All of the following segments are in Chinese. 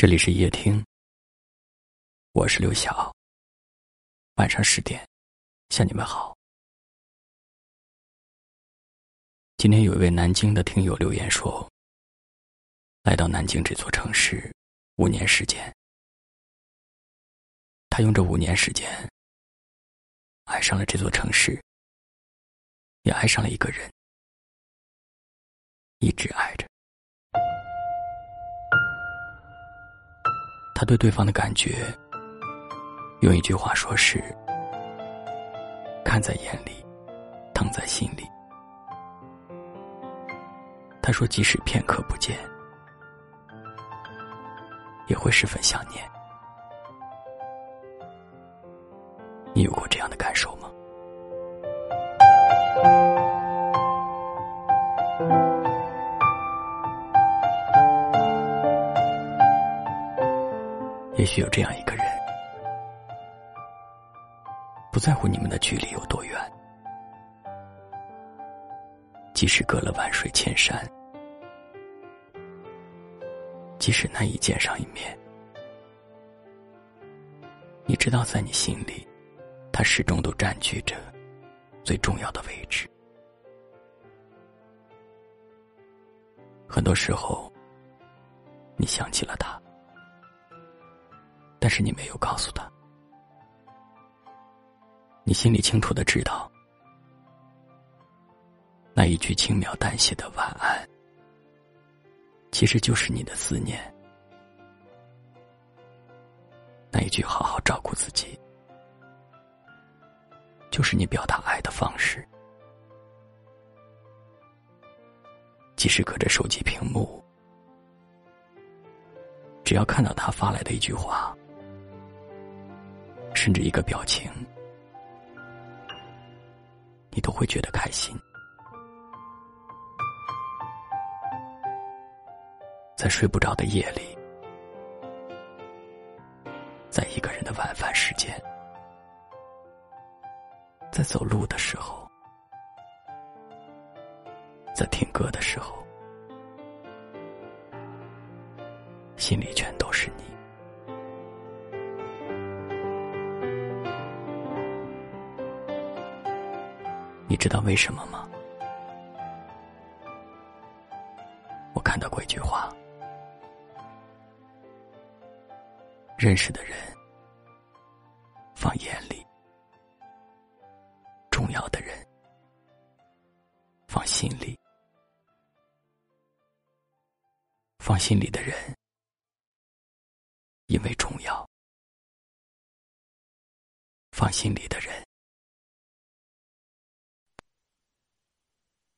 这里是夜听，我是刘晓。晚上十点，向你们好。今天有一位南京的听友留言说：“来到南京这座城市五年时间，他用这五年时间爱上了这座城市，也爱上了一个人，一直爱着。”他对对方的感觉，用一句话说是：看在眼里，疼在心里。他说，即使片刻不见，也会十分想念。你有过这样的却有这样一个人，不在乎你们的距离有多远，即使隔了万水千山，即使难以见上一面，你知道，在你心里，他始终都占据着最重要的位置。很多时候，你想起了他。是你没有告诉他，你心里清楚的知道，那一句轻描淡写的晚安，其实就是你的思念；那一句好好照顾自己，就是你表达爱的方式。即使隔着手机屏幕，只要看到他发来的一句话。甚至一个表情，你都会觉得开心。在睡不着的夜里，在一个人的晚饭时间，在走路的时候，在听歌的时候，心里全都是你。知道为什么吗？我看到过一句话：认识的人放眼里，重要的人放心里，放心里的人因为重要，放心里的人。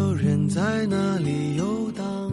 有人在那里游荡，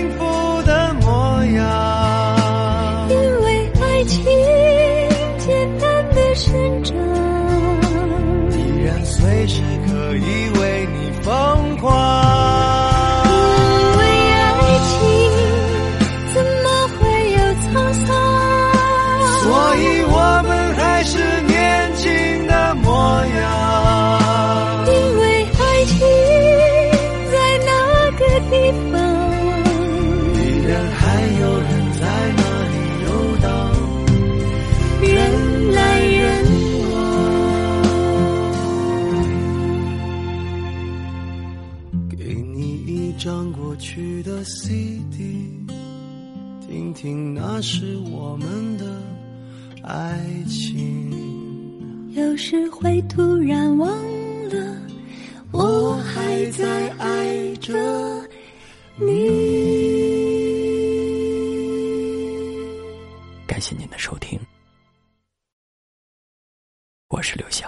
然去的 CD，听听那是我们的爱情。有时会突然忘了，我还在爱着你。感谢您的收听，我是刘星。